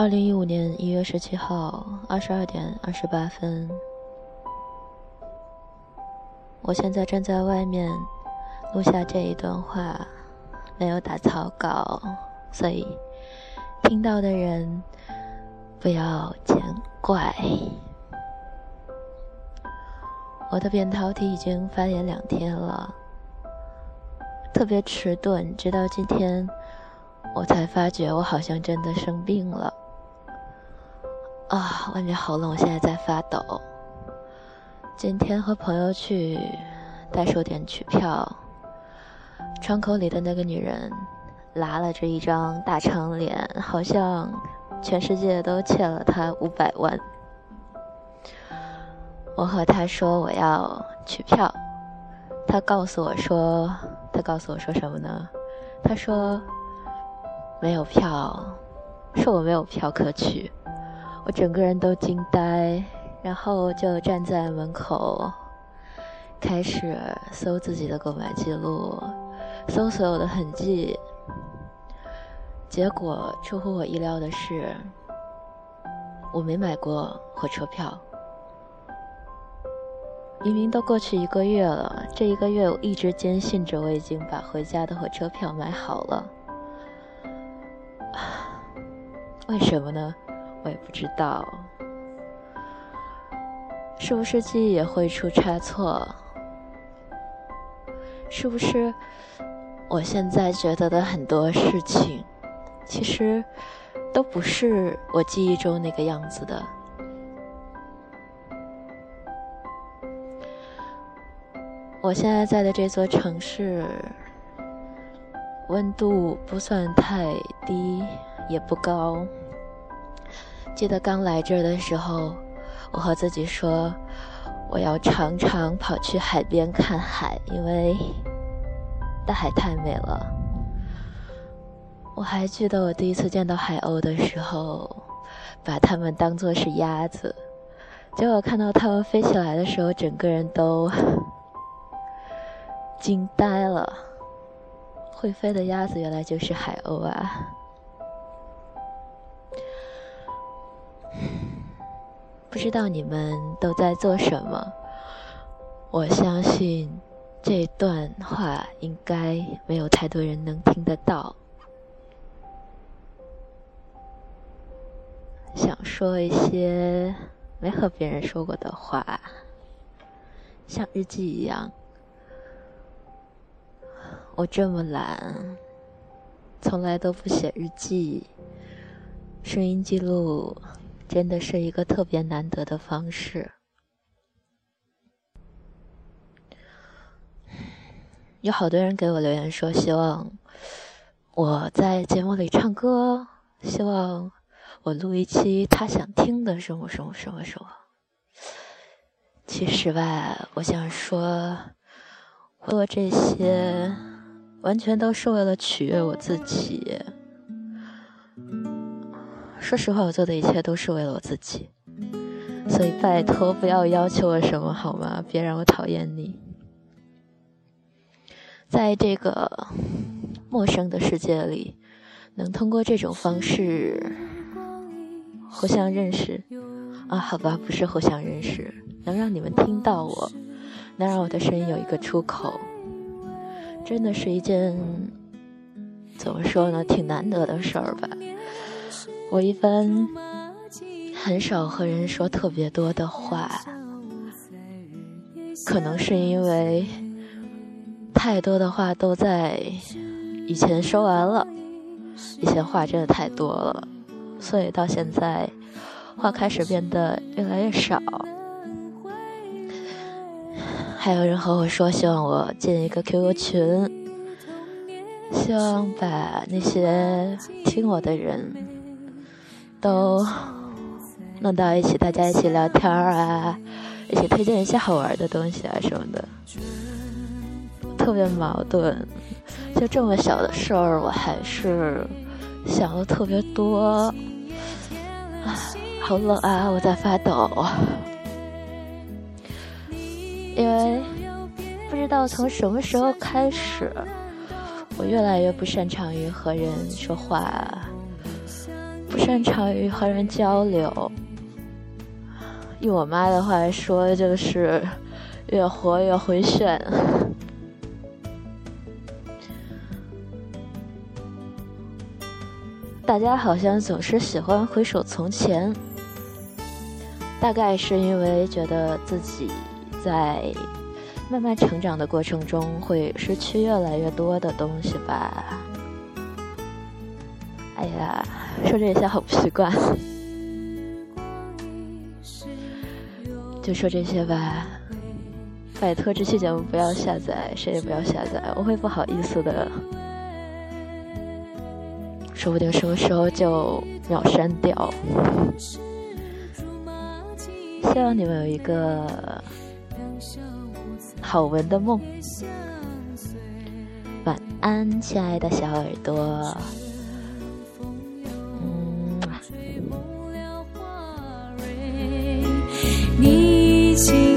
二零一五年一月十七号二十二点二十八分，我现在站在外面录下这一段话，没有打草稿，所以听到的人不要见怪。我的扁桃体已经发炎两天了，特别迟钝，直到今天我才发觉我好像真的生病了。啊，外面好冷，我现在在发抖。今天和朋友去代售点取票，窗口里的那个女人拉了着一张大长脸，好像全世界都欠了她五百万。我和他说我要取票，他告诉我说，他告诉我说什么呢？他说没有票，说我没有票可取，我整个人都惊呆，然后就站在门口，开始搜自己的购买记录，搜所有的痕迹。结果出乎我意料的是，我没买过火车票。明明都过去一个月了，这一个月我一直坚信着我已经把回家的火车票买好了。为什么呢？我也不知道。是不是记忆也会出差错？是不是我现在觉得的很多事情，其实都不是我记忆中那个样子的？我现在在的这座城市，温度不算太低，也不高。记得刚来这儿的时候，我和自己说，我要常常跑去海边看海，因为大海太美了。我还记得我第一次见到海鸥的时候，把它们当作是鸭子，结果看到它们飞起来的时候，整个人都。惊呆了！会飞的鸭子原来就是海鸥啊！不知道你们都在做什么？我相信这段话应该没有太多人能听得到。想说一些没和别人说过的话，像日记一样。我这么懒，从来都不写日记。声音记录真的是一个特别难得的方式。有好多人给我留言说，希望我在节目里唱歌，希望我录一期他想听的什么什么什么什么。其实吧，我想说，做这些。完全都是为了取悦我自己。说实话，我做的一切都是为了我自己，所以拜托不要要求我什么好吗？别让我讨厌你。在这个陌生的世界里，能通过这种方式互相认识啊？好吧，不是互相认识，能让你们听到我，能让我的声音有一个出口。真的是一件怎么说呢，挺难得的事儿吧。我一般很少和人说特别多的话，可能是因为太多的话都在以前说完了，以前话真的太多了，所以到现在话开始变得越来越少。还有人和我说，希望我建一个 QQ 群，希望把那些听我的人都弄到一起，大家一起聊天啊，一起推荐一些好玩的东西啊什么的。特别矛盾，就这么小的事儿，我还是想的特别多。啊，好冷啊，我在发抖。因为不知道从什么时候开始，我越来越不擅长于和人说话。不擅长于和人交流。用我妈的话说，就是越活越回旋。大家好像总是喜欢回首从前，大概是因为觉得自己在慢慢成长的过程中会失去越来越多的东西吧。哎呀，说这些好不习惯，就说这些吧。拜托，这期节目不要下载，谁也不要下载，我会不好意思的。说不定什么时候就秒删掉。希望你们有一个好闻的梦，晚安，亲爱的小耳朵。时